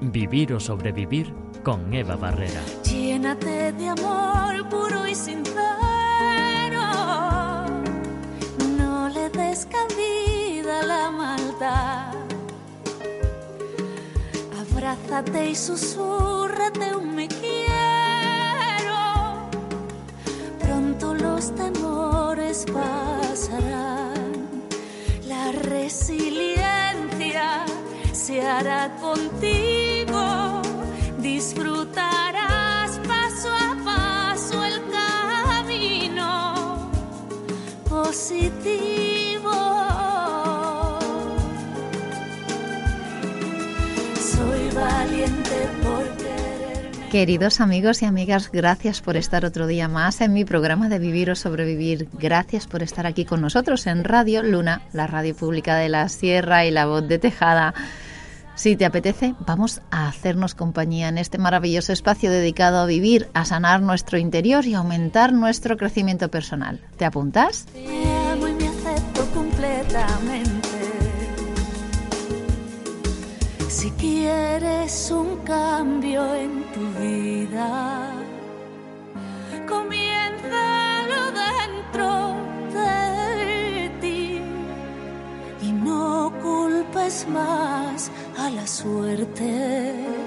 Vivir o sobrevivir con Eva Barrera. Llénate de amor puro y sincero. No le des cabida a la maldad. Abrázate y susurrate un me quiero. Pronto los temores pasarán. La resiliencia se hará contigo. Disfrutarás paso a paso el camino positivo. Queridos amigos y amigas, gracias por estar otro día más en mi programa de Vivir o Sobrevivir. Gracias por estar aquí con nosotros en Radio Luna, la radio pública de la Sierra y la voz de Tejada. Si te apetece, vamos a hacernos compañía en este maravilloso espacio dedicado a vivir, a sanar nuestro interior y aumentar nuestro crecimiento personal. ¿Te apuntas? Te amo y me acepto completamente. Si quieres un cambio en tu vida, comiénzalo dentro de ti y no culpes más a la suerte.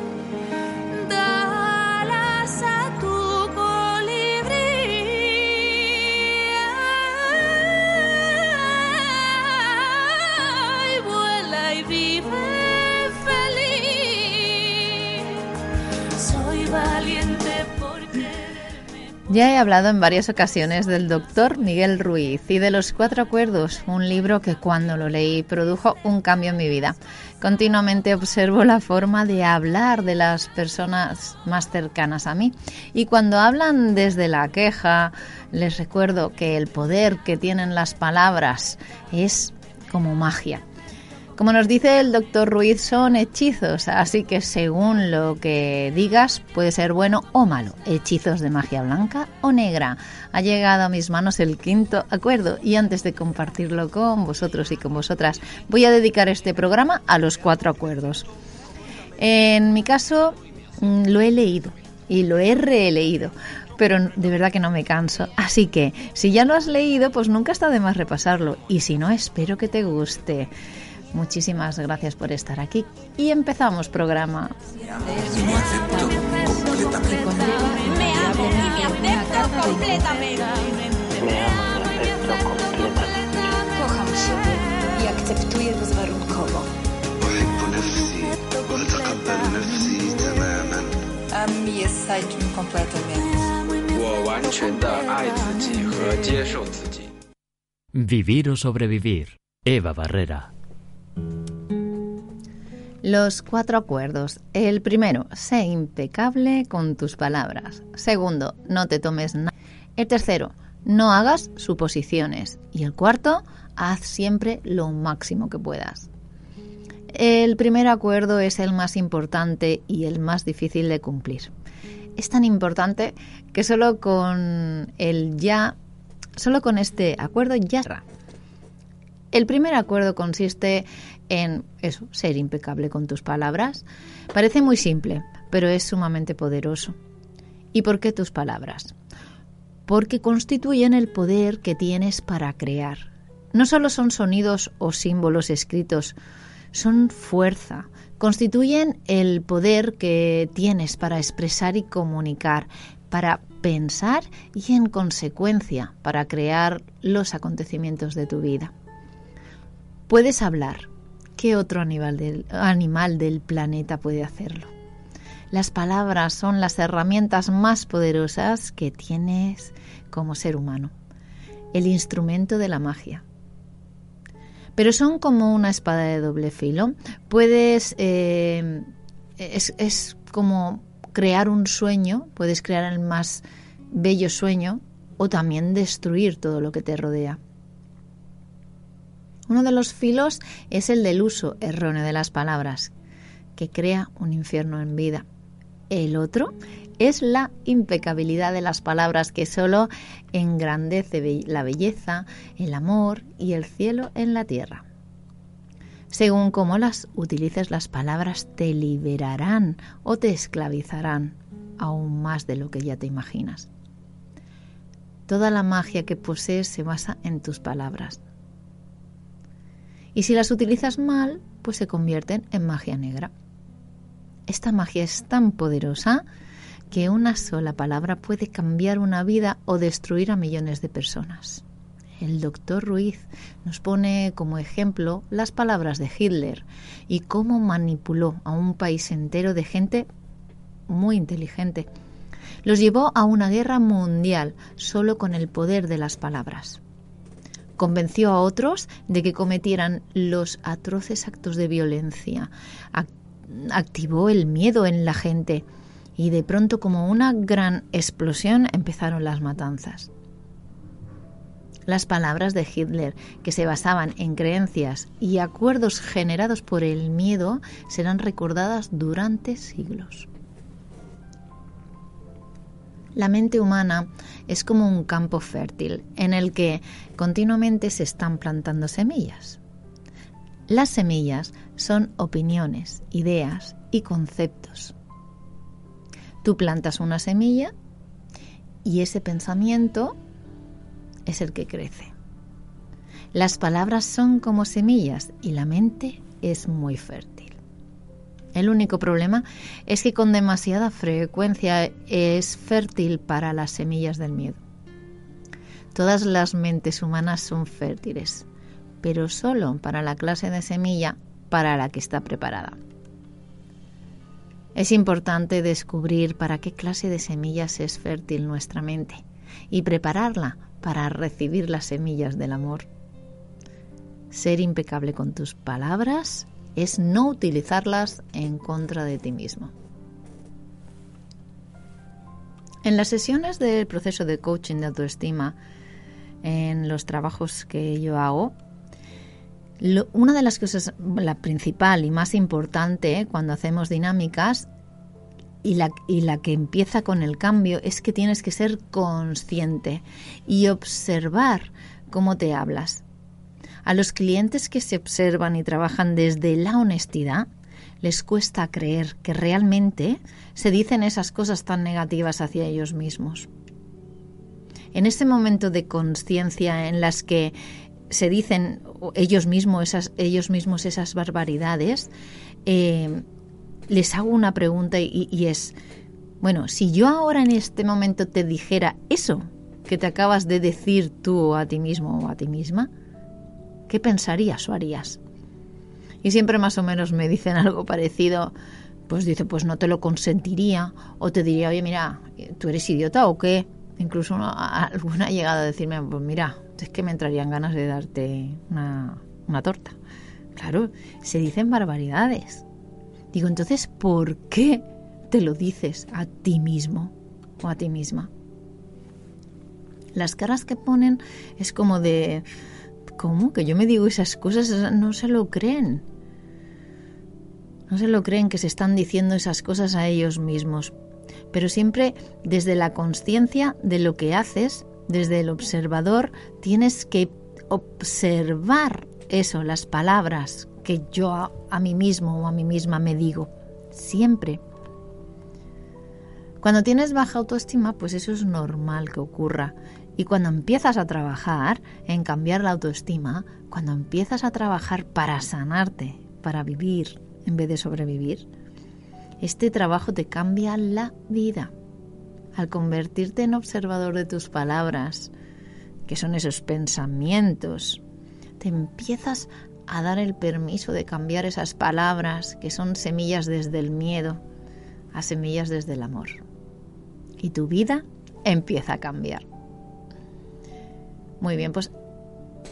Ya he hablado en varias ocasiones del doctor Miguel Ruiz y de Los Cuatro Acuerdos, un libro que cuando lo leí produjo un cambio en mi vida. Continuamente observo la forma de hablar de las personas más cercanas a mí y cuando hablan desde la queja, les recuerdo que el poder que tienen las palabras es como magia. Como nos dice el doctor Ruiz, son hechizos, así que según lo que digas puede ser bueno o malo. Hechizos de magia blanca o negra. Ha llegado a mis manos el quinto acuerdo y antes de compartirlo con vosotros y con vosotras, voy a dedicar este programa a los cuatro acuerdos. En mi caso, mm, lo he leído y lo he releído, pero de verdad que no me canso. Así que, si ya lo has leído, pues nunca está de más repasarlo. Y si no, espero que te guste. Muchísimas gracias por estar aquí y empezamos programa. Vivir o sobrevivir. Eva Barrera. Los cuatro acuerdos. El primero, sé impecable con tus palabras. Segundo, no te tomes nada. El tercero, no hagas suposiciones. Y el cuarto, haz siempre lo máximo que puedas. El primer acuerdo es el más importante y el más difícil de cumplir. Es tan importante que solo con el ya, solo con este acuerdo ya. El primer acuerdo consiste en eso, ser impecable con tus palabras. Parece muy simple, pero es sumamente poderoso. ¿Y por qué tus palabras? Porque constituyen el poder que tienes para crear. No solo son sonidos o símbolos escritos, son fuerza, constituyen el poder que tienes para expresar y comunicar, para pensar y en consecuencia para crear los acontecimientos de tu vida. Puedes hablar. ¿Qué otro animal del, animal del planeta puede hacerlo? Las palabras son las herramientas más poderosas que tienes como ser humano. el instrumento de la magia. Pero son como una espada de doble filo. Puedes... eh, es, es como crear un sueño, puedes crear el más bello sueño o también destruir todo lo que te rodea. Uno de los filos es el del uso erróneo de las palabras, que crea un infierno en vida. El otro es la impecabilidad de las palabras que solo engrandece la belleza, el amor y el cielo en la tierra. Según cómo las utilices, las palabras te liberarán o te esclavizarán aún más de lo que ya te imaginas. Toda la magia que posees se basa en tus palabras. Y si las utilizas mal, pues se convierten en magia negra. Esta magia es tan poderosa que una sola palabra puede cambiar una vida o destruir a millones de personas. El doctor Ruiz nos pone como ejemplo las palabras de Hitler y cómo manipuló a un país entero de gente muy inteligente. Los llevó a una guerra mundial solo con el poder de las palabras. Convenció a otros de que cometieran los atroces actos de violencia. Ac- activó el miedo en la gente y de pronto como una gran explosión empezaron las matanzas. Las palabras de Hitler, que se basaban en creencias y acuerdos generados por el miedo, serán recordadas durante siglos. La mente humana es como un campo fértil en el que continuamente se están plantando semillas. Las semillas son opiniones, ideas y conceptos. Tú plantas una semilla y ese pensamiento es el que crece. Las palabras son como semillas y la mente es muy fértil. El único problema es que con demasiada frecuencia es fértil para las semillas del miedo. Todas las mentes humanas son fértiles, pero solo para la clase de semilla para la que está preparada. Es importante descubrir para qué clase de semillas es fértil nuestra mente y prepararla para recibir las semillas del amor. Ser impecable con tus palabras es no utilizarlas en contra de ti mismo. En las sesiones del proceso de coaching de autoestima, en los trabajos que yo hago, una de las cosas, la principal y más importante eh, cuando hacemos dinámicas y la, y la que empieza con el cambio es que tienes que ser consciente y observar cómo te hablas. A los clientes que se observan y trabajan desde la honestidad, les cuesta creer que realmente se dicen esas cosas tan negativas hacia ellos mismos. En ese momento de conciencia en las que se dicen ellos mismos esas, ellos mismos esas barbaridades, eh, les hago una pregunta y, y es, bueno, si yo ahora en este momento te dijera eso que te acabas de decir tú a ti mismo o a ti misma, ¿qué pensarías o harías? Y siempre más o menos me dicen algo parecido, pues dice, pues no te lo consentiría, o te diría, oye, mira, ¿tú eres idiota o qué? Incluso alguna ha llegado a decirme, pues mira, es que me entrarían ganas de darte una, una torta. Claro, se dicen barbaridades. Digo, entonces, ¿por qué te lo dices a ti mismo o a ti misma? Las caras que ponen es como de, ¿cómo? Que yo me digo esas cosas, no se lo creen. No se lo creen que se están diciendo esas cosas a ellos mismos. Pero siempre desde la conciencia de lo que haces, desde el observador, tienes que observar eso, las palabras que yo a, a mí mismo o a mí misma me digo. Siempre. Cuando tienes baja autoestima, pues eso es normal que ocurra. Y cuando empiezas a trabajar en cambiar la autoestima, cuando empiezas a trabajar para sanarte, para vivir en vez de sobrevivir, este trabajo te cambia la vida. Al convertirte en observador de tus palabras, que son esos pensamientos, te empiezas a dar el permiso de cambiar esas palabras que son semillas desde el miedo a semillas desde el amor. Y tu vida empieza a cambiar. Muy bien, pues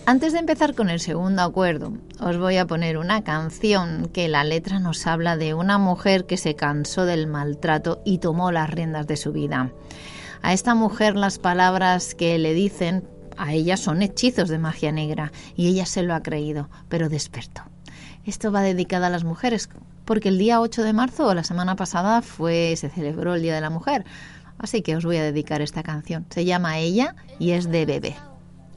antes de empezar con el segundo acuerdo, os voy a poner una canción que la letra nos habla de una mujer que se cansó del maltrato y tomó las riendas de su vida. A esta mujer las palabras que le dicen a ella son hechizos de magia negra y ella se lo ha creído, pero despertó. Esto va dedicado a las mujeres, porque el día 8 de marzo o la semana pasada fue se celebró el Día de la Mujer. Así que os voy a dedicar esta canción. Se llama Ella y es de Bebé.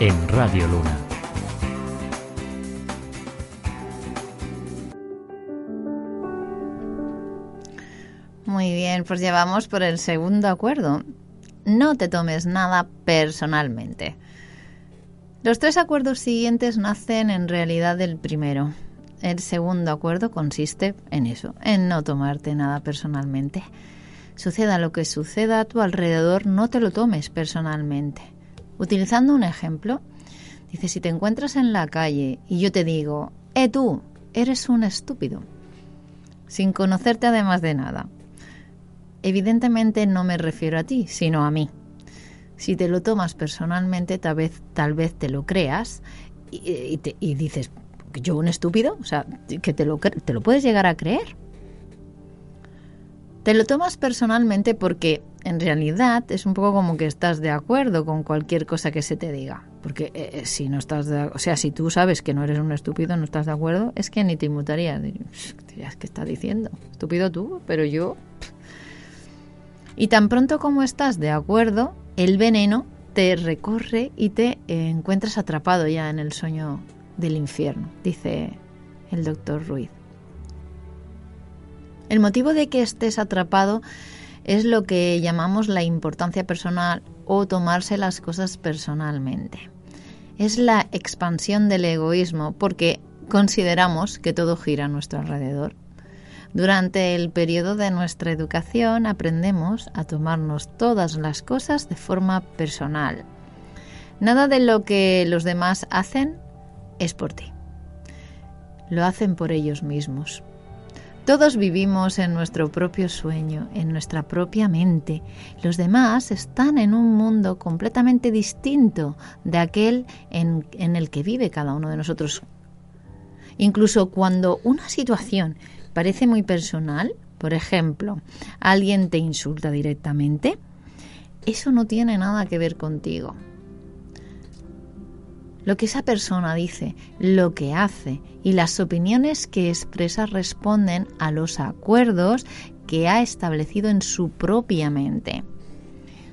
en Radio Luna. Muy bien, pues llevamos por el segundo acuerdo. No te tomes nada personalmente. Los tres acuerdos siguientes nacen en realidad del primero. El segundo acuerdo consiste en eso, en no tomarte nada personalmente. Suceda lo que suceda a tu alrededor, no te lo tomes personalmente. Utilizando un ejemplo, dice, si te encuentras en la calle y yo te digo, eh tú, eres un estúpido, sin conocerte además de nada. Evidentemente no me refiero a ti, sino a mí. Si te lo tomas personalmente, tal vez, tal vez te lo creas y, dices, ¿yo un estúpido? O sea, que te lo, te lo puedes llegar a creer. Te lo tomas personalmente porque en realidad es un poco como que estás de acuerdo con cualquier cosa que se te diga. Porque eh, eh, si no estás de, o sea, si tú sabes que no eres un estúpido, no estás de acuerdo, es que ni te inmutarías. Dirías, "Tías, ¿Qué estás diciendo? Estúpido tú, pero yo. Y tan pronto como estás de acuerdo, el veneno te recorre y te eh, encuentras atrapado ya en el sueño del infierno, dice el doctor Ruiz. El motivo de que estés atrapado es lo que llamamos la importancia personal o tomarse las cosas personalmente. Es la expansión del egoísmo porque consideramos que todo gira a nuestro alrededor. Durante el periodo de nuestra educación aprendemos a tomarnos todas las cosas de forma personal. Nada de lo que los demás hacen es por ti. Lo hacen por ellos mismos. Todos vivimos en nuestro propio sueño, en nuestra propia mente. Los demás están en un mundo completamente distinto de aquel en, el que vive cada uno de nosotros. Incluso cuando una situación parece muy personal, por ejemplo, alguien te insulta directamente, eso no tiene nada que ver contigo. Lo que esa persona dice, lo que hace y las opiniones que expresa responden a los acuerdos que ha establecido en su propia mente.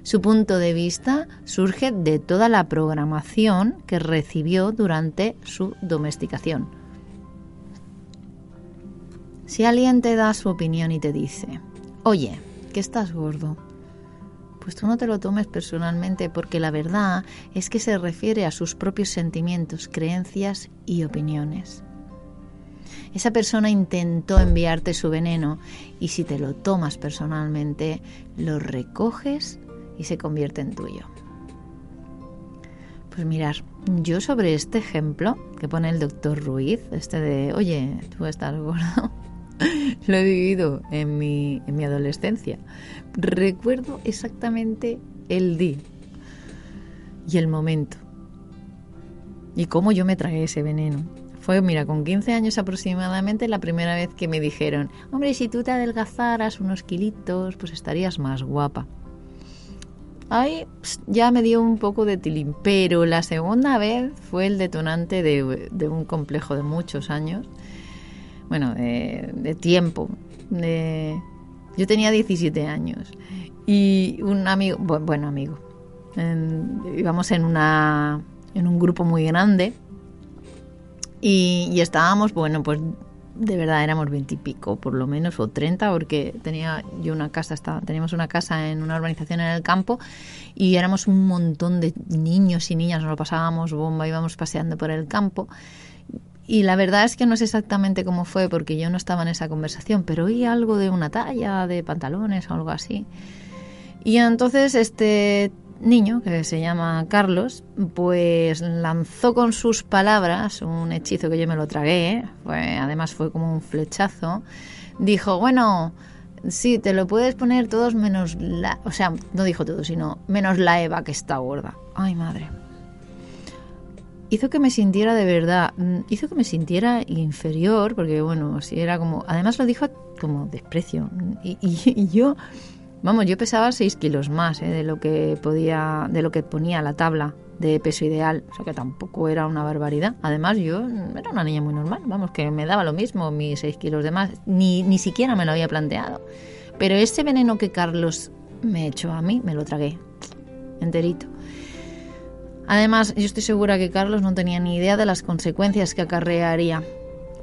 Su punto de vista surge de toda la programación que recibió durante su domesticación. Si alguien te da su opinión y te dice, oye, que estás gordo, pues tú no te lo tomes personalmente porque la verdad es que se refiere a sus propios sentimientos, creencias y opiniones. Esa persona intentó enviarte su veneno y si te lo tomas personalmente, lo recoges y se convierte en tuyo. Pues mirar, yo sobre este ejemplo que pone el doctor Ruiz, este de, oye, tú estás gordo, lo he vivido en mi, en mi adolescencia. Recuerdo exactamente el día y el momento. Y cómo yo me tragué ese veneno. Fue, mira, con 15 años aproximadamente la primera vez que me dijeron, hombre, si tú te adelgazaras unos kilitos, pues estarías más guapa. Ahí ya me dio un poco de tilín, pero la segunda vez fue el detonante de, de un complejo de muchos años bueno, de, tiempo. De, yo tenía 17 años y un amigo, bueno, amigo, íbamos en, una, en un grupo muy grande y, estábamos, bueno, pues de verdad éramos veintipico, por lo menos, o treinta, porque tenía yo una casa, estaba, teníamos una casa en una urbanización en el campo y éramos un montón de niños y niñas, nos lo pasábamos bomba, íbamos paseando por el campo y la verdad es que no sé exactamente cómo fue porque yo no estaba en esa conversación, pero oí algo de una talla de pantalones o algo así. Y entonces este niño, que se llama Carlos, pues lanzó con sus palabras un hechizo que yo me lo tragué, fue, además fue como un flechazo. Dijo, bueno, sí, te lo puedes poner todos menos la... O sea, no dijo todo, sino menos la Eva que está gorda. Ay, madre hizo que me sintiera de verdad, mm, hizo que me sintiera inferior, porque bueno, así era como, además lo dijo como desprecio. Y, yo, vamos, yo pesaba 6 kilos más ¿eh? de lo que podía, de lo que ponía la tabla de peso ideal, o sea que tampoco era una barbaridad. Además, yo era una niña muy normal, vamos, que me daba lo mismo mis 6 kilos de más, ni, ni siquiera me lo había planteado. Pero ese veneno que Carlos me echó a mí, me lo tragué enterito. Además, yo estoy segura que Carlos no tenía ni idea de las consecuencias que acarrearía,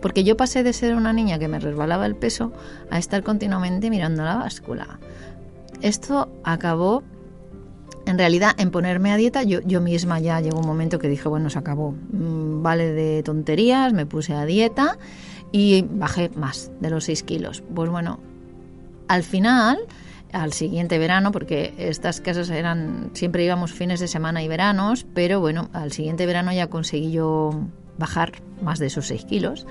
porque yo pasé de ser una niña que me resbalaba el peso a estar continuamente mirando la báscula. Esto acabó, en realidad, en ponerme a dieta. Yo, yo misma ya llegó un momento que dije, bueno, se acabó, mm, vale de tonterías, me puse a dieta y bajé más de los 6 kilos. Pues bueno, al final al siguiente verano, porque estas casas eran, siempre íbamos fines de semana y veranos, pero bueno, al siguiente verano ya conseguí yo bajar más de esos 6 kilos.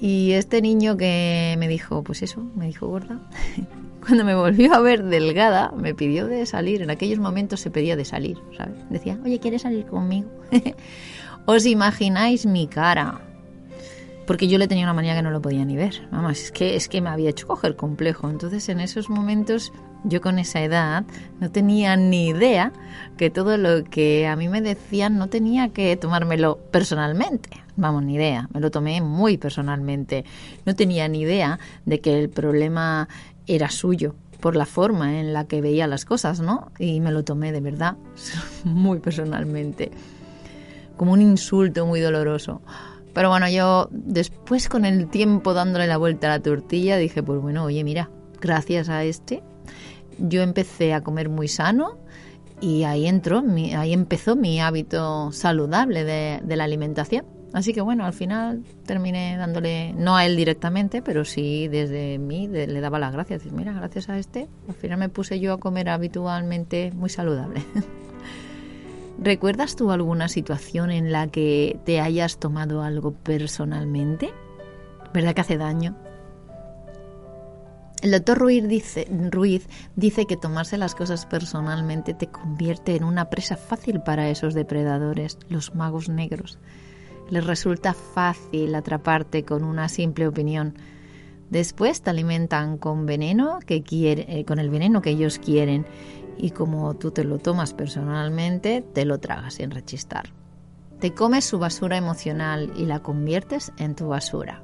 Y este niño que me dijo, pues eso, me dijo gorda, cuando me volvió a ver delgada, me pidió de salir. En aquellos momentos se pedía de salir, ¿sabes? Decía, oye, ¿quieres salir conmigo? ¿Os imagináis mi cara? Porque yo le tenía una manía que no lo podía ni ver. Vamos, es que, es que me había hecho coger complejo. Entonces, en esos momentos, yo con esa edad no tenía ni idea que todo lo que a mí me decían no tenía que tomármelo personalmente. Vamos, ni idea. Me lo tomé muy personalmente. No tenía ni idea de que el problema era suyo por la forma en la que veía las cosas, ¿no? Y me lo tomé de verdad, muy personalmente, como un insulto muy doloroso. Pero bueno, yo después con el tiempo dándole la vuelta a la tortilla dije, pues bueno, oye, mira, gracias a este, yo empecé a comer muy sano y ahí entró, ahí empezó mi hábito saludable de, de la alimentación. Así que bueno, al final terminé dándole, no a él directamente, pero sí desde mí le daba las gracias. Mira, gracias a este, al final me puse yo a comer habitualmente muy saludable. ¿Recuerdas tú alguna situación en la que te hayas tomado algo personalmente? ¿Verdad que hace daño? El doctor Ruiz dice, que tomarse las cosas personalmente te convierte en una presa fácil para esos depredadores, los magos negros. Les resulta fácil atraparte con una simple opinión. Después te alimentan con veneno que eh, con el veneno que ellos quieren y como tú te lo tomas personalmente, te lo tragas sin rechistar. Te comes su basura emocional y la conviertes en tu basura.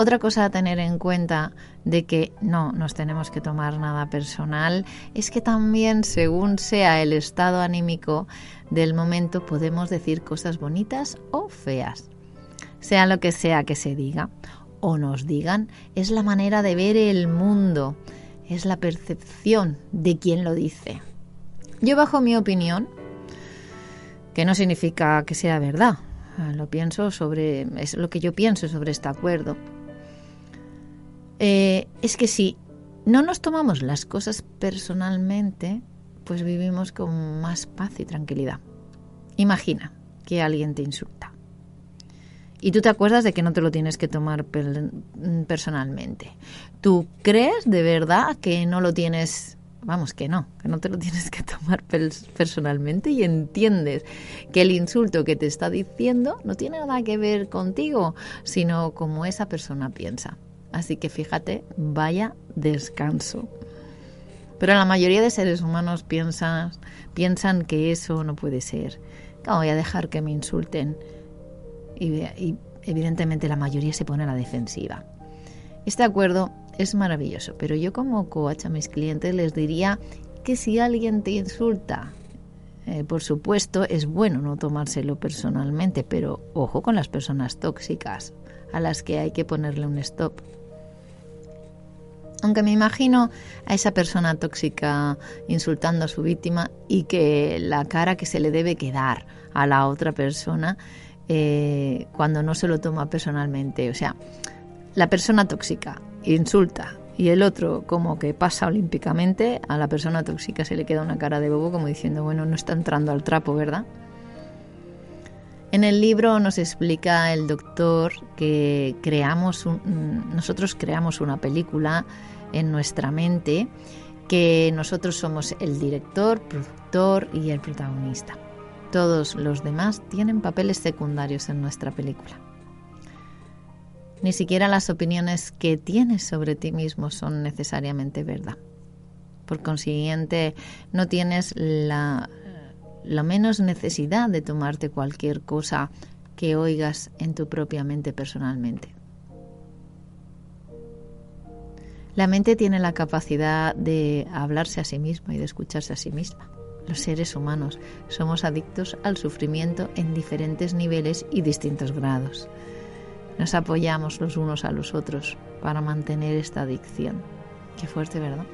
Otra cosa a tener en cuenta de que no nos tenemos que tomar nada personal es que también según sea el estado anímico del momento podemos decir cosas bonitas o feas. Sea lo que sea que se diga o nos digan, es la manera de ver el mundo, es la percepción de quien lo dice. Yo bajo mi opinión, que no significa que sea verdad, lo pienso sobre es lo que yo pienso sobre este acuerdo eh, es que si no nos tomamos las cosas personalmente, pues vivimos con más paz y tranquilidad. Imagina que alguien te insulta y tú te acuerdas de que no te lo tienes que tomar personalmente. ¿Tú crees de verdad que no lo tienes vamos, que no, que no te lo tienes que tomar personalmente y entiendes que el insulto que te está diciendo no tiene nada que ver contigo, sino como esa persona piensa. Así que fíjate, vaya descanso. Pero la mayoría de seres humanos piensan, piensan que eso no puede ser. ¿Cómo voy a dejar que me insulten? Y, evidentemente la mayoría se pone a la defensiva. Este acuerdo es maravilloso, pero yo como coach a mis clientes les diría que si alguien te insulta, eh, por supuesto es bueno no tomárselo personalmente, pero ojo con las personas tóxicas a las que hay que ponerle un stop. Aunque me imagino a esa persona tóxica insultando a su víctima y que la cara que se le debe quedar a la otra persona eh, cuando no se lo toma personalmente. O sea, la persona tóxica insulta y el otro como que pasa olímpicamente, a la persona tóxica se le queda una cara de bobo como diciendo, bueno, no está entrando al trapo, ¿verdad? En el libro nos explica el doctor que creamos nosotros creamos una película en nuestra mente que nosotros somos el director, productor y el protagonista. Todos los demás tienen papeles secundarios en nuestra película. Ni siquiera las opiniones que tienes sobre ti mismo son necesariamente verdad. Por consiguiente, no tienes la, la menos necesidad de tomarte cualquier cosa que oigas en tu propia mente personalmente. La mente tiene la capacidad de hablarse a sí misma y de escucharse a sí misma. Los seres humanos somos adictos al sufrimiento en diferentes niveles y distintos grados. Nos apoyamos los unos a los otros para mantener esta adicción. Qué fuerte, ¿verdad?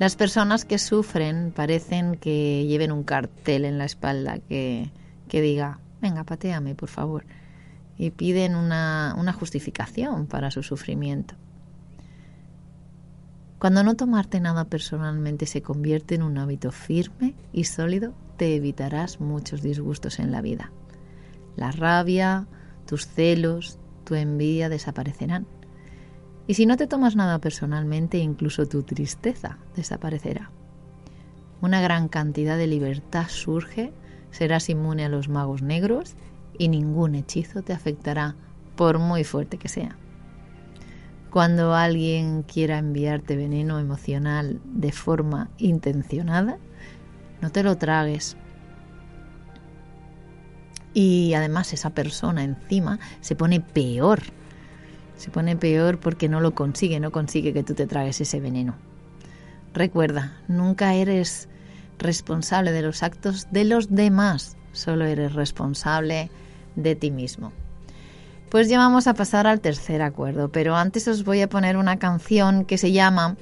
Las personas que sufren parecen que lleven un cartel en la espalda que, diga, venga, pateame, por favor. Y piden una, una justificación para su sufrimiento. Cuando no tomarte nada personalmente se convierte en un hábito firme y sólido, te evitarás muchos disgustos en la vida. La rabia, tus celos, tu envidia desaparecerán y si no te tomas nada personalmente, incluso tu tristeza desaparecerá. Una gran cantidad de libertad surge, serás inmune a los magos negros y ningún hechizo te afectará, por muy fuerte que sea. Cuando alguien quiera enviarte veneno emocional de forma intencionada, no te lo tragues. Y además esa persona encima se pone peor Se pone peor porque no lo consigue, no consigue que tú te tragues ese veneno. Recuerda, nunca eres responsable de los actos de los demás, solo eres responsable de ti mismo. Pues ya vamos a pasar al tercer acuerdo, pero antes os voy a poner una canción que se llama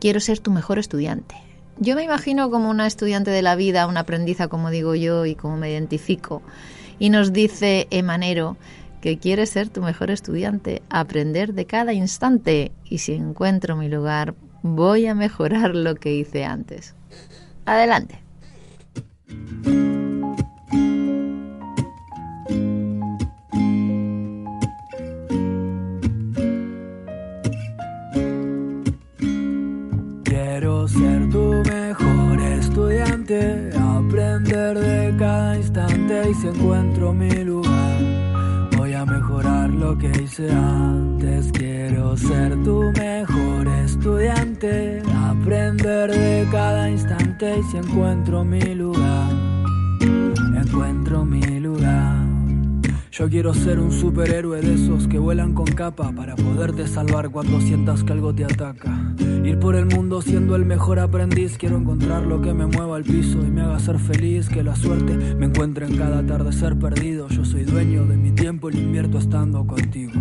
Quiero ser tu mejor estudiante. Yo me imagino como una estudiante de la vida, una aprendiza como digo yo y como me identifico. Y nos dice Emanero que quiere ser tu mejor estudiante, aprender de cada instante y si encuentro mi lugar voy a mejorar lo que hice antes. Adelante. Aprender de cada instante y si encuentro mi lugar, voy a mejorar lo que hice antes. Quiero ser tu mejor estudiante, aprender de cada instante y si encuentro mi lugar, encuentro mi lugar. Yo quiero ser un superhéroe de esos que vuelan con capa para poderte salvar cuando sientas que algo te ataca. Ir por el mundo siendo el mejor aprendiz, quiero encontrar lo que me mueva al piso y me haga ser feliz, que la suerte me encuentre en cada atardecer perdido. Yo soy dueño de mi tiempo y lo invierto estando contigo.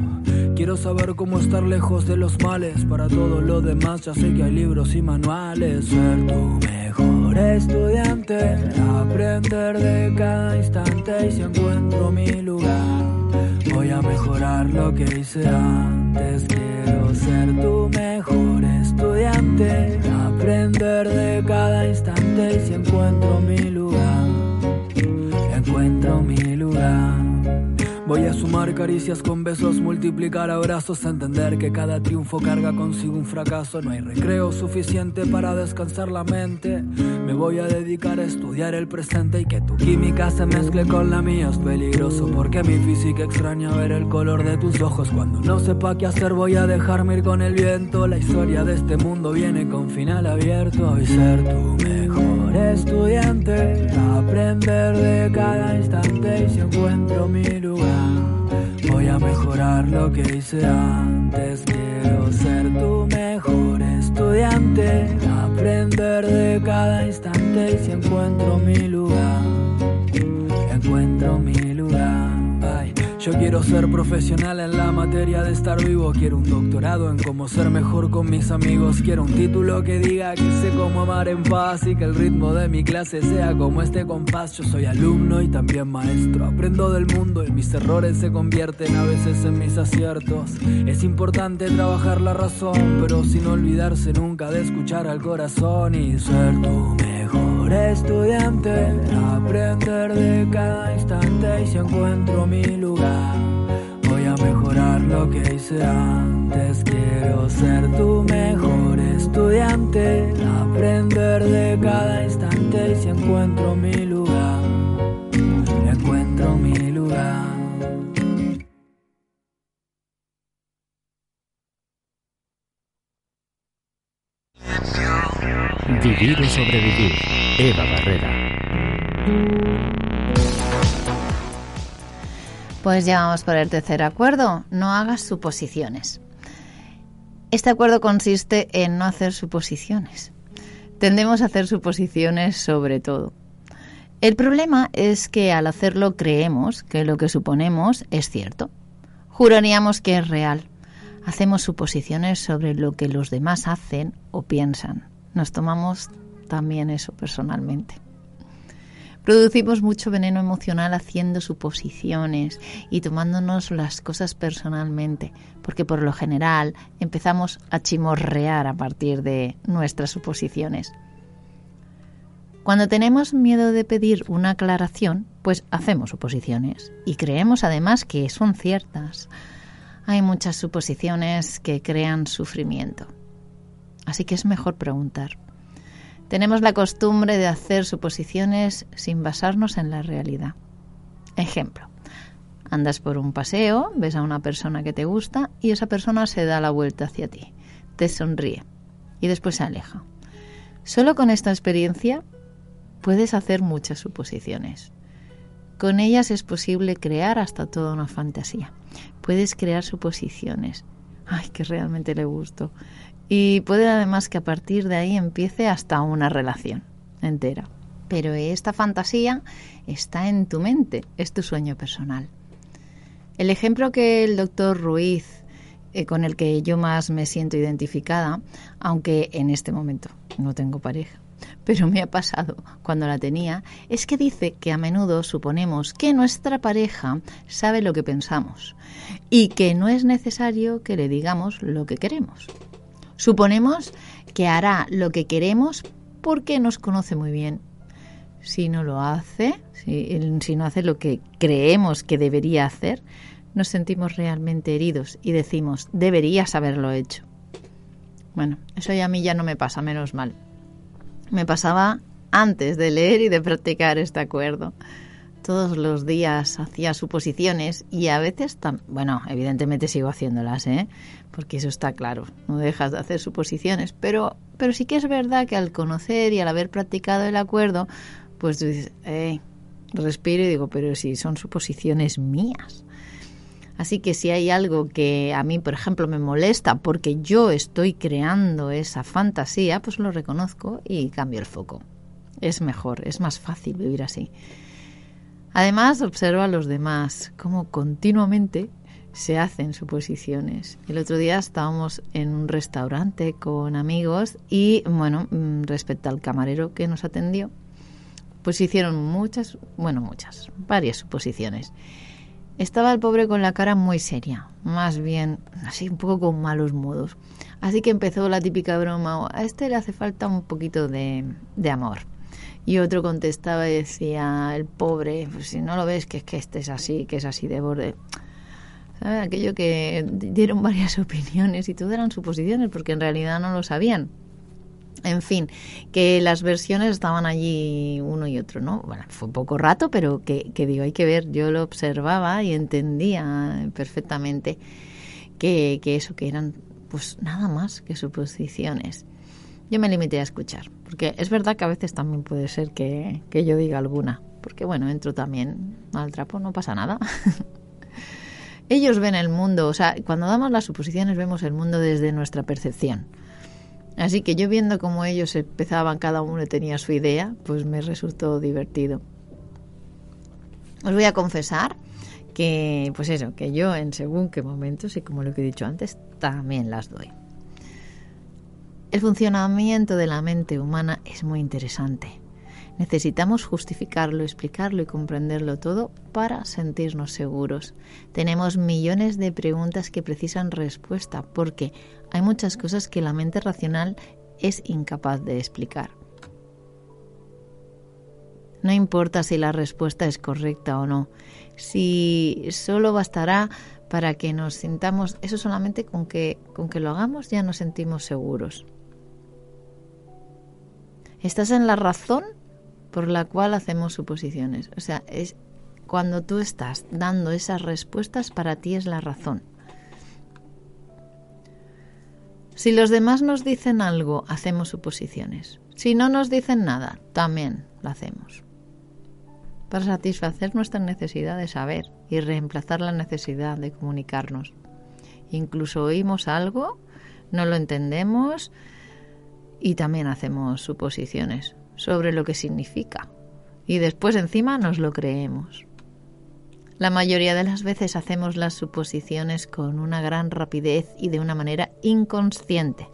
Quiero saber cómo estar lejos de los males, para todo lo demás ya sé que hay libros y manuales. Ser tu mejor estudiante, aprender de cada instante y si encuentro mi lugar. Voy a mejorar lo que hice antes. Quiero ser tu mejor estudiante. Aprender de cada instante y si encuentro mi lugar. Encuentro mi lugar. Voy a sumar caricias con besos, multiplicar abrazos, entender que cada triunfo carga consigo un fracaso. No hay recreo suficiente para descansar la mente. Me voy a dedicar a estudiar el presente y que tu química se mezcle con la mía es peligroso. Porque mi física extraña ver el color de tus ojos. Cuando no sepa qué hacer, voy a dejarme ir con el viento. La historia de este mundo viene con final abierto. Y ser tu mejor estudiante, aprender de cada instante y si encuentro mi lugar. Voy a mejorar lo que hice antes. Quiero ser tu mejor estudiante. Aprender de cada instante y si encuentro mi lugar. Encuentro mi lugar. Yo quiero ser profesional en la materia de estar vivo. Quiero un doctorado en cómo ser mejor con mis amigos. Quiero un título que diga que sé cómo amar en paz y que el ritmo de mi clase sea como este compás. Yo soy alumno y también maestro. Aprendo del mundo y mis errores se convierten a veces en mis aciertos. Es importante trabajar la razón, pero sin olvidarse nunca de escuchar al corazón y ser tu estudiante. Aprender de cada instante y si encuentro mi lugar. Voy a mejorar lo que hice antes. Quiero ser tu mejor estudiante. Aprender de cada instante y si encuentro mi lugar. Vivir o sobrevivir. Eva Barrera. Pues ya vamos por el tercer acuerdo. No hagas suposiciones. Este acuerdo consiste en no hacer suposiciones. Tendemos a hacer suposiciones sobre todo. El problema es que al hacerlo creemos que lo que suponemos es cierto. Juraríamos que es real. Hacemos suposiciones sobre lo que los demás hacen o piensan. Nos tomamos también eso personalmente. Producimos mucho veneno emocional haciendo suposiciones y tomándonos las cosas personalmente, porque por lo general empezamos a chimorrear a partir de nuestras suposiciones. Cuando tenemos miedo de pedir una aclaración, pues hacemos suposiciones y creemos además que son ciertas. Hay muchas suposiciones que crean sufrimiento. Así que es mejor preguntar. Tenemos la costumbre de hacer suposiciones sin basarnos en la realidad. Ejemplo. Andas por un paseo, ves a una persona que te gusta y esa persona se da la vuelta hacia ti, te sonríe y después se aleja. Solo con esta experiencia puedes hacer muchas suposiciones. Con ellas es posible crear hasta toda una fantasía. puedes crear suposiciones. Ay, que realmente le gustó. Y puede además que a partir de ahí empiece hasta una relación entera. Pero esta fantasía está en tu mente, es tu sueño personal. El ejemplo que el doctor Ruiz, eh, con el que yo más me siento identificada, aunque en este momento no tengo pareja, pero me ha pasado cuando la tenía, es que dice que a menudo suponemos que nuestra pareja sabe lo que pensamos y que no es necesario que le digamos lo que queremos. Suponemos que hará lo que queremos porque nos conoce muy bien. Si no lo hace, si, no hace lo que creemos que debería hacer, nos sentimos realmente heridos y decimos, deberías haberlo hecho. Bueno, eso ya a mí ya no me pasa, menos mal me pasaba antes de leer y de practicar este acuerdo. Todos los días hacía suposiciones y a veces, bueno, evidentemente sigo haciéndolas, ¿eh? Porque eso está claro, no dejas de hacer suposiciones, pero, pero sí que es verdad que al conocer y al haber practicado el acuerdo, pues dices, eh, respiro y digo, pero si son suposiciones mías. Así que si hay algo que a mí, por ejemplo, me molesta porque yo estoy creando esa fantasía, pues lo reconozco y cambio el foco. Es mejor, es más fácil vivir así. Además, observo a los demás, cómo continuamente se hacen suposiciones. El otro día estábamos en un restaurante con amigos y, bueno, mm, respecto al camarero que nos atendió, pues hicieron muchas, bueno, muchas, varias suposiciones. Estaba el pobre con la cara muy seria, más bien así un poco con malos modos. Así que empezó la típica broma, a este le hace falta un poquito de, amor. Y otro contestaba y decía, el pobre, pues si no lo ves, que es que este es así, que es así de borde. Aquello que dieron varias opiniones y todo eran suposiciones porque en realidad no lo sabían. En fin, que las versiones estaban allí uno y otro, ¿no? Bueno, fue poco rato, pero que, que digo, hay que ver, yo lo observaba y entendía perfectamente que, que eso, que eran pues nada más que suposiciones. Yo me limité a escuchar, porque es verdad que a veces también puede ser que, que yo diga alguna, porque bueno, entro también al trapo, no pasa nada. Ellos ven el mundo, o sea, cuando damos las suposiciones vemos el mundo desde nuestra percepción Así que yo viendo cómo ellos empezaban, cada uno tenía su idea, pues me resultó divertido. Os voy a confesar que, pues eso, que yo en según qué momentos, y como lo que he dicho antes, también las doy. El funcionamiento de la mente humana es muy interesante. Necesitamos justificarlo, explicarlo y comprenderlo todo para sentirnos seguros. Tenemos millones de preguntas que precisan respuesta porque hay muchas cosas que la mente racional es incapaz de explicar. No importa si la respuesta es correcta o no, si solo bastará para que nos sintamos, eso solamente con que, con que lo hagamos ya nos sentimos seguros. ¿Estás en la razón por la cual hacemos suposiciones. O sea, es cuando tú estás dando esas respuestas, para ti es la razón. Si los demás nos dicen algo, hacemos suposiciones. Si no nos dicen nada, también lo hacemos. Para satisfacer nuestra necesidad de saber y reemplazar la necesidad de comunicarnos. Incluso oímos algo, no lo entendemos y también hacemos suposiciones sobre lo que significa y después encima nos lo creemos. La mayoría de las veces hacemos las suposiciones con una gran rapidez y de una manera inconsciente.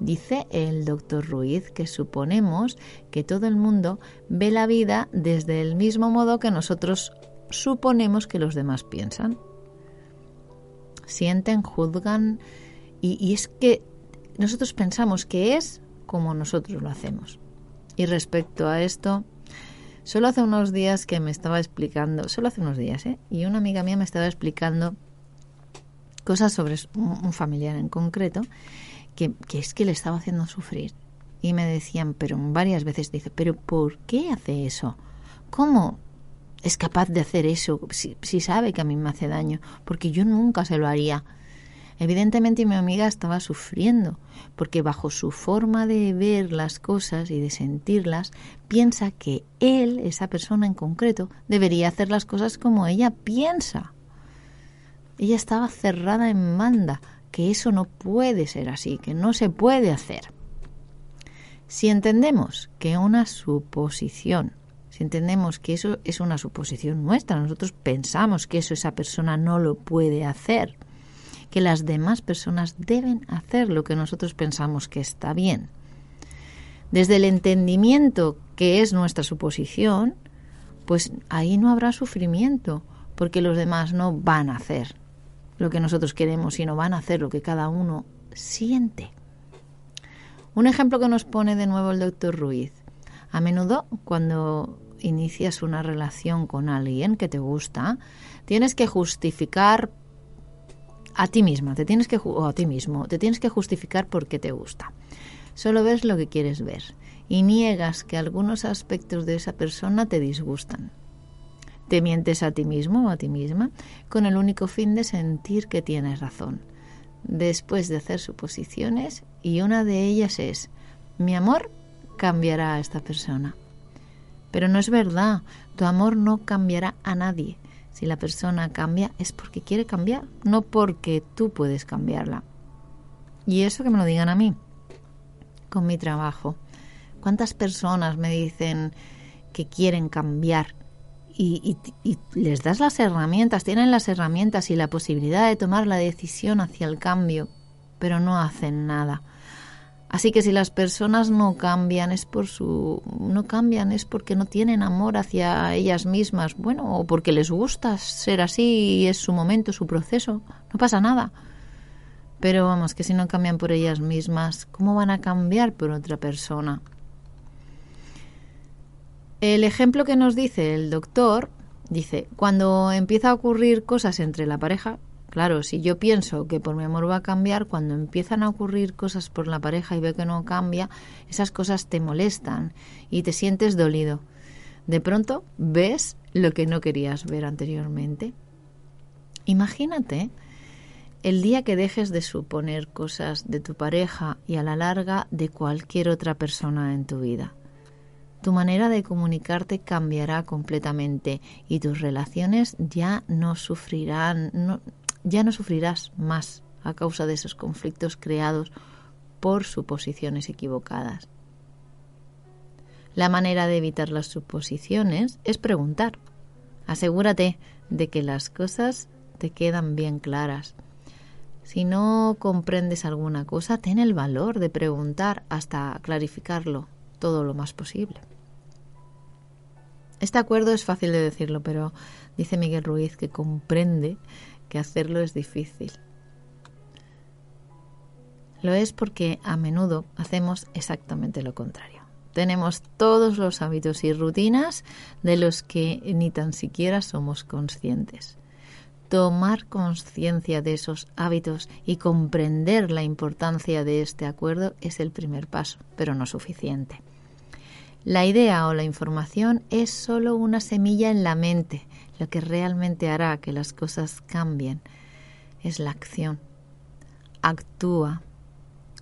Dice el doctor Ruiz que suponemos que todo el mundo ve la vida desde el mismo modo que nosotros suponemos que los demás piensan. Sienten, juzgan y, es que nosotros pensamos que es como nosotros lo hacemos. Y respecto a esto, solo hace unos días que me estaba explicando, solo hace unos días, ¿eh? Y una amiga mía me estaba explicando cosas sobre un familiar en concreto que, que es que le estaba haciendo sufrir. Y me decían, pero varias veces dice, pero ¿por qué hace eso? ¿Cómo es capaz de hacer eso si, si sabe que a mí me hace daño? Porque yo nunca se lo haría. Evidentemente mi amiga estaba sufriendo, porque bajo su forma de ver las cosas y de sentirlas, piensa que él, esa persona en concreto, debería hacer las cosas como ella piensa. Ella estaba cerrada en manda, que eso no puede ser así, que no se puede hacer. Si entendemos que una suposición, si entendemos que eso es una suposición nuestra, nosotros pensamos que eso esa persona no lo puede hacer, que las demás personas deben hacer lo que nosotros pensamos que está bien. Desde el entendimiento que es nuestra suposición, pues ahí no habrá sufrimiento, porque los demás no van a hacer lo que nosotros queremos, sino van a hacer lo que cada uno siente. Un ejemplo que nos pone de nuevo el doctor Ruiz. A menudo, cuando inicias una relación con alguien que te gusta, tienes que justificar a ti misma, te tienes que o a ti mismo, te tienes que justificar por qué te gusta. Solo ves lo que quieres ver y niegas que algunos aspectos de esa persona te disgustan. Te mientes a ti mismo o a ti misma con el único fin de sentir que tienes razón. Después de hacer suposiciones y una de ellas es mi amor cambiará a esta persona. Pero no es verdad, tu amor no cambiará a nadie. Si la persona cambia es porque quiere cambiar, no porque tú puedes cambiarla. Y eso que me lo digan a mí, con mi trabajo. ¿Cuántas personas me dicen que quieren cambiar y, les das las herramientas, tienen las herramientas y la posibilidad de tomar la decisión hacia el cambio, pero no hacen nada? Así que si las personas no cambian es por su no cambian es porque no tienen amor hacia ellas mismas, bueno, o porque les gusta ser así y es su momento, su proceso, no pasa nada. Pero vamos, que si no cambian por ellas mismas, ¿cómo van a cambiar por otra persona? El ejemplo que nos dice el doctor dice, cuando empieza a ocurrir cosas entre la pareja, Claro, si yo pienso que por mi amor va a cambiar, cuando empiezan a ocurrir cosas por la pareja y veo que no cambia, esas cosas te molestan y te sientes dolido. De pronto ves lo que no querías ver anteriormente. Imagínate el día que dejes de suponer cosas de tu pareja y a la larga de cualquier otra persona en tu vida. Tu manera de comunicarte cambiará completamente y tus relaciones ya no sufrirán, ya no sufrirás más a causa de esos conflictos creados por suposiciones equivocadas. La manera de evitar las suposiciones es preguntar. Asegúrate de que las cosas te quedan bien claras. Si no comprendes alguna cosa, ten el valor de preguntar hasta clarificarlo todo lo más posible. Este acuerdo es fácil de decirlo, pero dice Miguel Ruiz que comprende que hacerlo es difícil. Lo es porque a menudo hacemos exactamente lo contrario. Tenemos todos los hábitos y rutinas de los que ni tan siquiera somos conscientes. Tomar conciencia de esos hábitos y comprender la importancia de este acuerdo es el primer paso, pero no suficiente. La idea o la información es solo una semilla en la mente lo que realmente hará que las cosas cambien es la acción. Actúa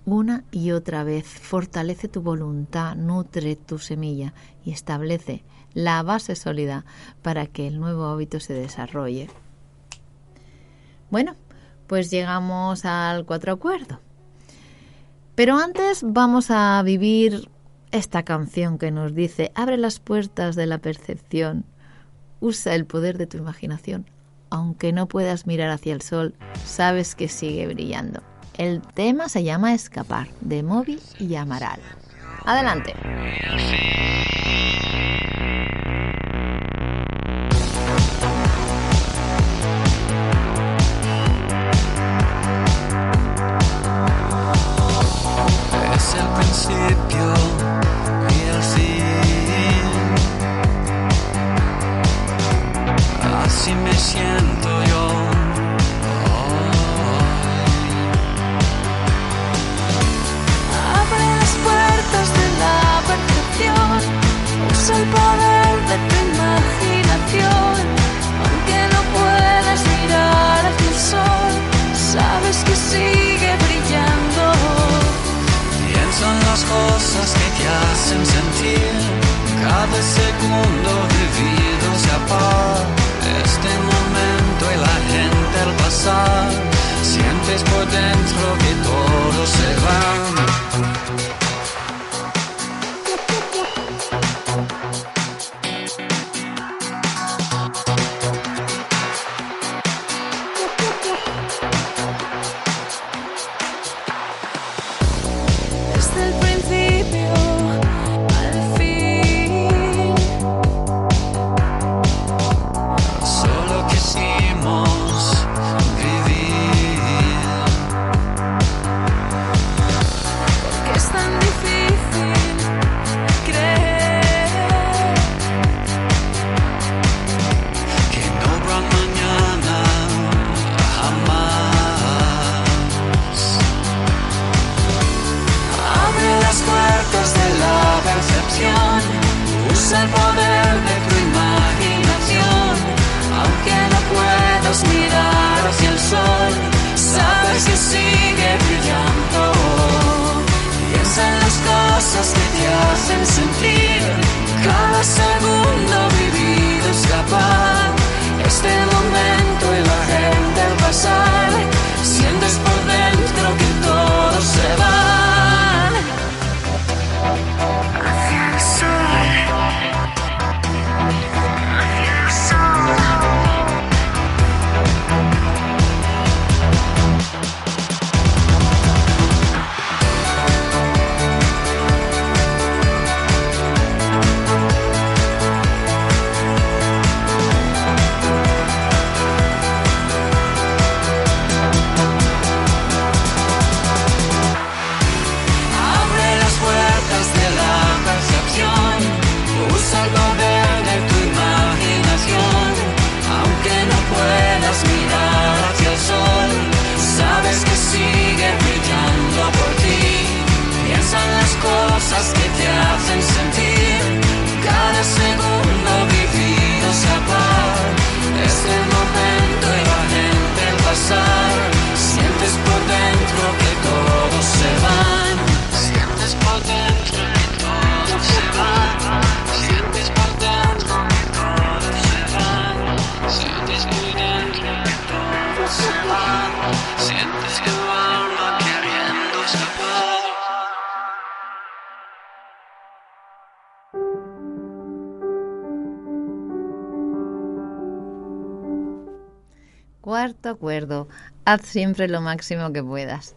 una y otra vez, fortalece tu voluntad, nutre tu semilla y establece la base sólida para que el nuevo hábito se desarrolle. Bueno, pues llegamos al cuatro acuerdo. Pero antes vamos a vivir esta canción que nos dice, abre las puertas de la percepción Usa el poder de tu imaginación. Aunque no puedas mirar hacia el sol, sabes que sigue brillando. El tema se llama Escapar, de Moby y Amaral. Adelante. Sientes por dentro que todos se van. Cuarto acuerdo. Haz siempre lo máximo que puedas.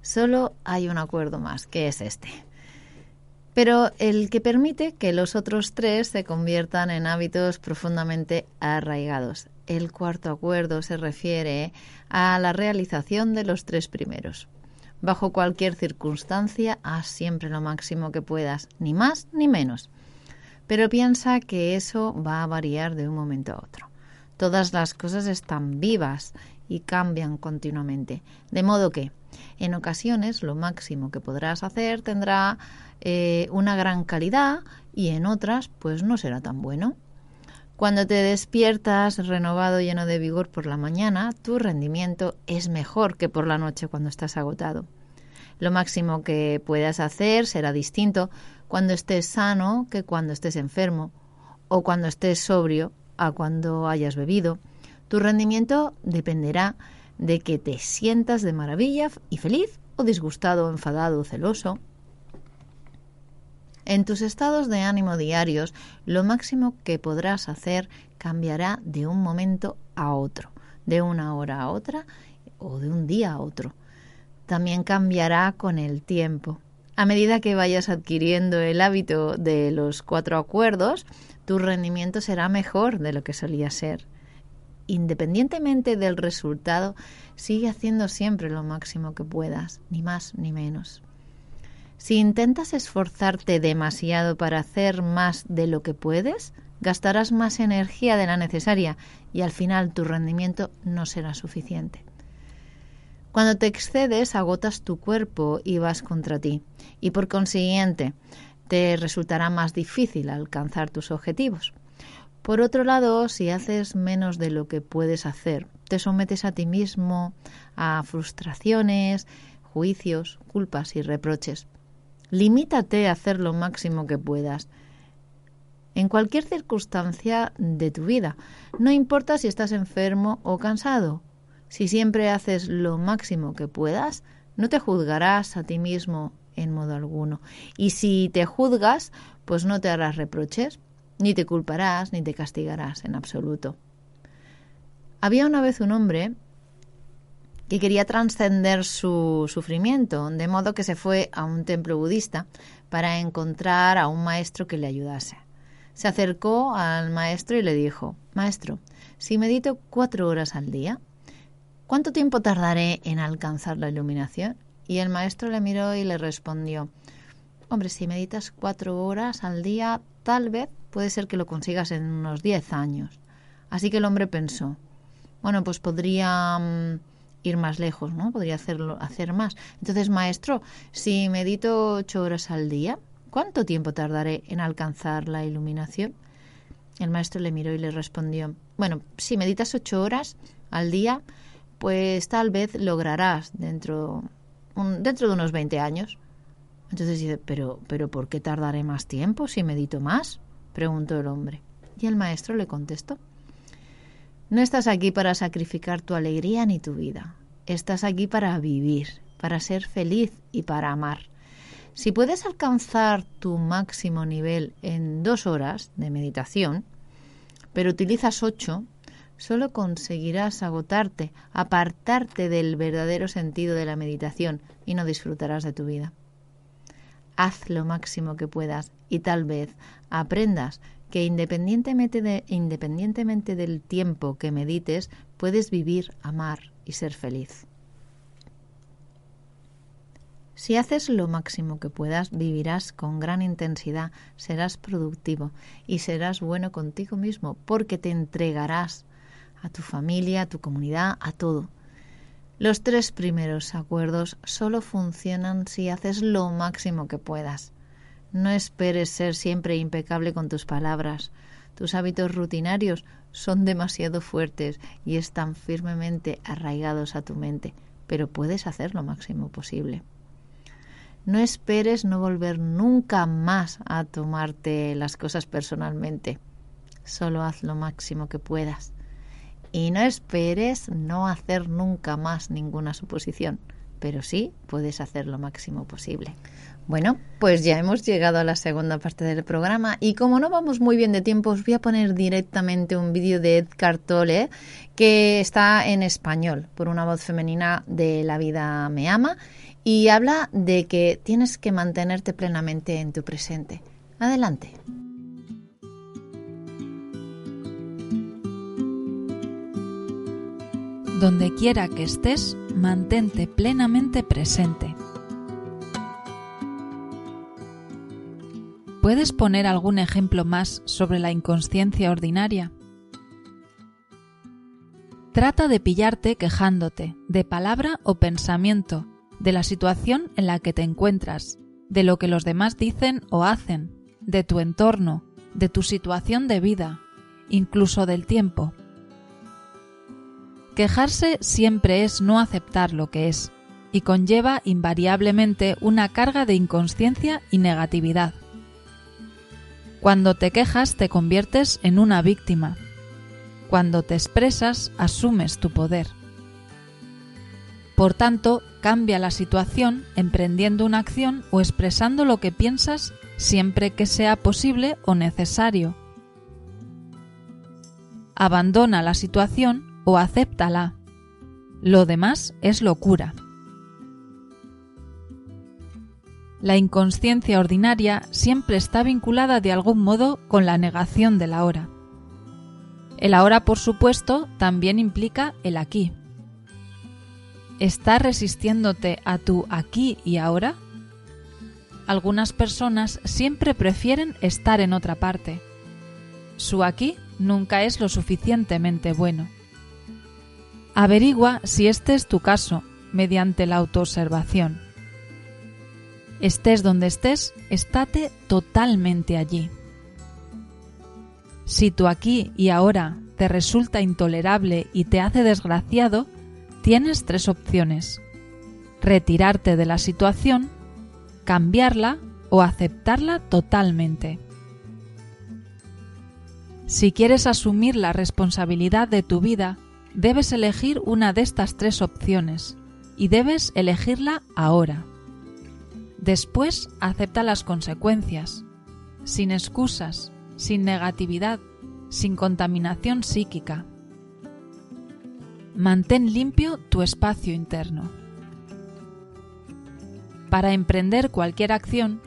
Solo hay un acuerdo más, que es este. Pero el que permite que los otros tres se conviertan en hábitos profundamente arraigados. El cuarto acuerdo se refiere a la realización de los tres primeros. Bajo cualquier circunstancia, haz siempre lo máximo que puedas, ni más ni menos. Pero piensa que eso va a variar de un momento a otro. Todas las cosas están vivas y cambian continuamente. De modo que, en ocasiones, lo máximo que podrás hacer tendrá eh, una gran calidad y en otras, pues no será tan bueno. Cuando te despiertas renovado, lleno de vigor por la mañana, tu rendimiento es mejor que por la noche cuando estás agotado. Lo máximo que puedas hacer será distinto cuando estés sano que cuando estés enfermo o cuando estés sobrio a cuando hayas bebido. Tu rendimiento dependerá de que te sientas de maravilla y feliz o disgustado, enfadado celoso. En tus estados de ánimo diarios, lo máximo que podrás hacer cambiará de un momento a otro, de una hora a otra o de un día a otro. También cambiará con el tiempo. A medida que vayas adquiriendo el hábito de los cuatro acuerdos, tu rendimiento será mejor de lo que solía ser. Independientemente del resultado, sigue haciendo siempre lo máximo que puedas, ni más ni menos. Si intentas esforzarte demasiado para hacer más de lo que puedes, gastarás más energía de la necesaria y al final tu rendimiento no será suficiente. Cuando te excedes, agotas tu cuerpo y vas contra ti, y por consiguiente te resultará más difícil alcanzar tus objetivos. Por otro lado, si haces menos de lo que puedes hacer, te sometes a ti mismo a frustraciones, juicios, culpas y reproches. Limítate a hacer lo máximo que puedas. En cualquier circunstancia de tu vida, no importa si estás enfermo o cansado, Si siempre haces lo máximo que puedas, no te juzgarás a ti mismo en modo alguno. Y si te juzgas, pues no te harás reproches, ni te culparás, ni te castigarás en absoluto. Había una vez un hombre que quería trascender su sufrimiento, de modo que se fue a un templo budista para encontrar a un maestro que le ayudase. Se acercó al maestro y le dijo, Maestro, si medito cuatro horas al día, ¿cuánto tiempo tardaré en alcanzar la iluminación? Y el maestro le miró y le respondió, Hombre, si meditas cuatro horas al día, tal vez puede ser que lo consigas en unos diez años. Así que el hombre pensó, bueno, pues podría mm, ir más lejos, ¿no? Podría hacerlo, hacer más. Entonces, maestro, si medito ocho horas al día, ¿cuánto tiempo tardaré en alcanzar la iluminación? El maestro le miró y le respondió, bueno, si meditas ocho horas al día, pues tal vez lograrás dentro, dentro de unos 20 años. Entonces dice, pero, pero ¿por qué tardaré más tiempo si medito más? preguntó el hombre. Y el maestro le contestó, no estás aquí para sacrificar tu alegría ni tu vida. Estás aquí para vivir, para ser feliz y para amar. Si puedes alcanzar tu máximo nivel en dos horas de meditación, pero utilizas ocho, solo conseguirás agotarte, apartarte del verdadero sentido de la meditación y no disfrutarás de tu vida. Haz lo máximo que puedas y tal vez aprendas que independientemente, de, independientemente del tiempo que medites, puedes vivir, amar y ser feliz. Si haces lo máximo que puedas, vivirás con gran intensidad, serás productivo y serás bueno contigo mismo porque te entregarás a tu familia, a tu comunidad, a todo. Los tres primeros acuerdos solo funcionan si haces lo máximo que puedas. No esperes ser siempre impecable con tus palabras. Tus hábitos rutinarios son demasiado fuertes y están firmemente arraigados a tu mente, pero puedes hacer lo máximo posible. No esperes no volver nunca más a tomarte las cosas personalmente. Solo haz lo máximo que puedas. Y no esperes no hacer nunca más ninguna suposición, pero sí puedes hacer lo máximo posible. Bueno, pues ya hemos llegado a la segunda parte del programa y como no vamos muy bien de tiempo, os voy a poner directamente un vídeo de Ed Cartole que está en español por una voz femenina de La vida me ama y habla de que tienes que mantenerte plenamente en tu presente. Adelante. Donde quiera que estés, mantente plenamente presente. ¿Puedes poner algún ejemplo más sobre la inconsciencia ordinaria? Trata de pillarte quejándote, de palabra o pensamiento, de la situación en la que te encuentras, de lo que los demás dicen o hacen, de tu entorno, de tu situación de vida, incluso del tiempo. Quejarse siempre es no aceptar lo que es, y conlleva invariablemente una carga de inconsciencia y negatividad. Cuando te quejas te conviertes en una víctima. Cuando te expresas asumes tu poder. Por tanto, cambia la situación emprendiendo una acción o expresando lo que piensas siempre que sea posible o necesario. Abandona la situación o acéptala. Lo demás es locura. La inconsciencia ordinaria siempre está vinculada de algún modo con la negación de la hora. El ahora, por supuesto, también implica el aquí. ¿Estás resistiéndote a tu aquí y ahora? Algunas personas siempre prefieren estar en otra parte. Su aquí nunca es lo suficientemente bueno. Averigua si este es tu caso mediante la autoobservación. Estés donde estés, estate totalmente allí. Si tu aquí y ahora te resulta intolerable y te hace desgraciado, tienes tres opciones. Retirarte de la situación, cambiarla o aceptarla totalmente. Si quieres asumir la responsabilidad de tu vida, debes elegir una de estas tres opciones y debes elegirla ahora. Después acepta las consecuencias, sin excusas, sin negatividad, sin contaminación psíquica. Mantén limpio tu espacio interno. Para emprender cualquier acción,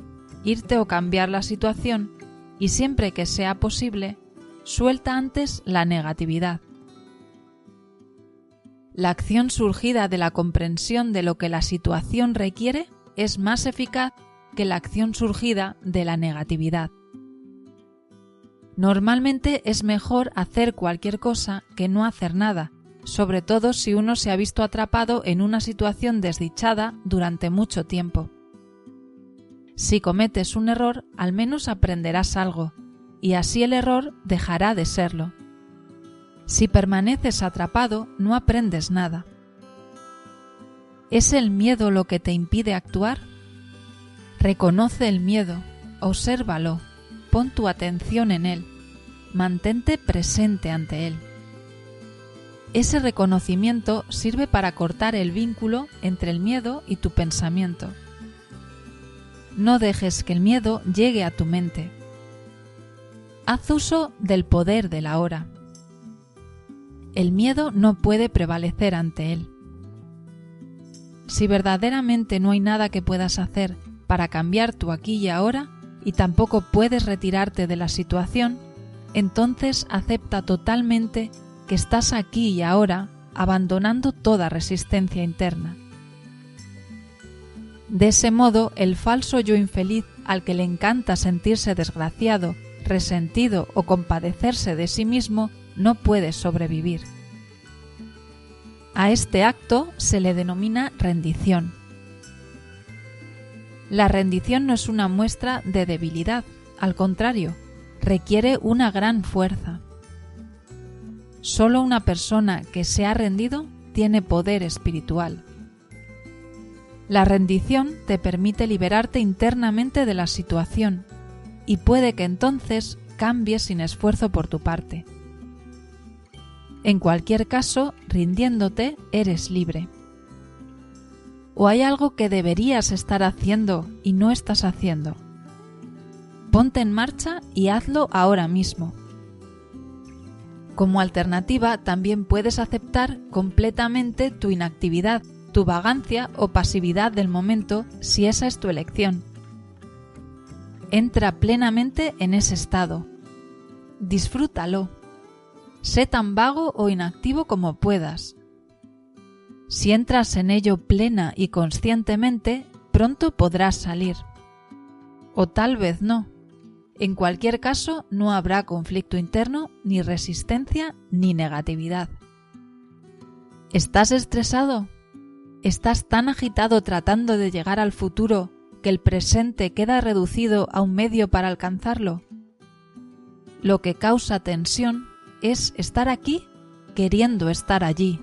irte o cambiar la situación, y siempre que sea posible, suelta antes la negatividad. La acción surgida de la comprensión de lo que la situación requiere es más eficaz que la acción surgida de la negatividad. Normalmente es mejor hacer cualquier cosa que no hacer nada, sobre todo si uno se ha visto atrapado en una situación desdichada durante mucho tiempo. Si cometes un error, al menos aprenderás algo, y así el error dejará de serlo. Si permaneces atrapado, no aprendes nada. ¿Es el miedo lo que te impide actuar? Reconoce el miedo, obsérvalo, pon tu atención en él, mantente presente ante él. Ese reconocimiento sirve para cortar el vínculo entre el miedo y tu pensamiento. No dejes que el miedo llegue a tu mente. Haz uso del poder de la hora. El miedo no puede prevalecer ante él. Si verdaderamente no hay nada que puedas hacer para cambiar tu aquí y ahora, y tampoco puedes retirarte de la situación, entonces acepta totalmente que estás aquí y ahora abandonando toda resistencia interna. De ese modo, el falso yo infeliz al que le encanta sentirse desgraciado, resentido o compadecerse de sí mismo no puede sobrevivir. A este acto se le denomina rendición. La rendición no es una muestra de debilidad, al contrario, requiere una gran fuerza. Solo una persona que se ha rendido tiene poder espiritual. La rendición te permite liberarte internamente de la situación y puede que entonces cambies sin esfuerzo por tu parte. En cualquier caso, rindiéndote, eres libre. ¿O hay algo que deberías estar haciendo y no estás haciendo? Ponte en marcha y hazlo ahora mismo. Como alternativa, también puedes aceptar completamente tu inactividad tu vagancia o pasividad del momento si esa es tu elección. Entra plenamente en ese estado. Disfrútalo. Sé tan vago o inactivo como puedas. Si entras en ello plena y conscientemente, pronto podrás salir. O tal vez no. En cualquier caso, no habrá conflicto interno, ni resistencia, ni negatividad. ¿Estás estresado? Estás tan agitado tratando de llegar al futuro que el presente queda reducido a un medio para alcanzarlo. Lo que causa tensión es estar aquí queriendo estar allí,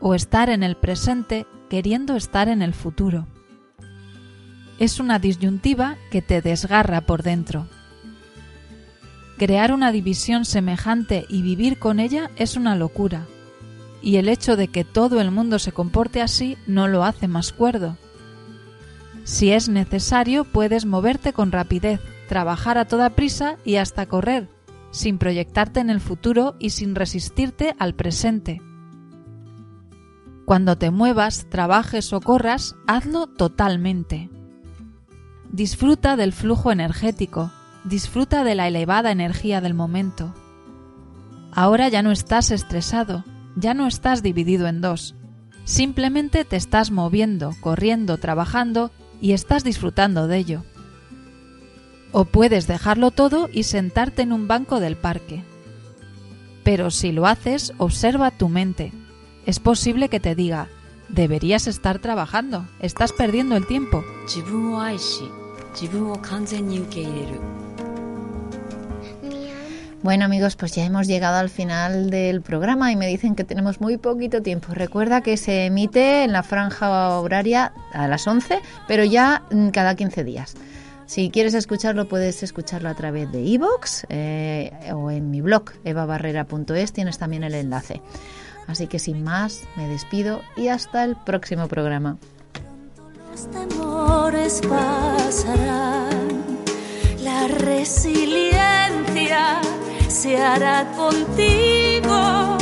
o estar en el presente queriendo estar en el futuro. Es una disyuntiva que te desgarra por dentro. Crear una división semejante y vivir con ella es una locura y el hecho de que todo el mundo se comporte así no lo hace más cuerdo. Si es necesario, puedes moverte con rapidez, trabajar a toda prisa y hasta correr, sin proyectarte en el futuro y sin resistirte al presente. Cuando te muevas, trabajes o corras, hazlo totalmente. Disfruta del flujo energético, disfruta de la elevada energía del momento. Ahora ya no estás estresado, ya no estás dividido en dos. Simplemente te estás moviendo, corriendo, trabajando y estás disfrutando de ello. O puedes dejarlo todo y sentarte en un banco del parque. Pero si lo haces, observa tu mente. Es posible que te diga, deberías estar trabajando, estás perdiendo el tiempo. Bueno amigos, pues ya hemos llegado al final del programa y me dicen que tenemos muy poquito tiempo. Recuerda que se emite en la franja horaria a las 11, pero ya mm, cada 15 días. Si quieres escucharlo, puedes escucharlo a través de iVoox eh, o en mi blog evabarrera.es tienes también el enlace. Así que sin más, me despido y hasta el próximo programa. Los temores pasarán, la resiliencia se hará contigo.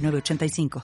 906985.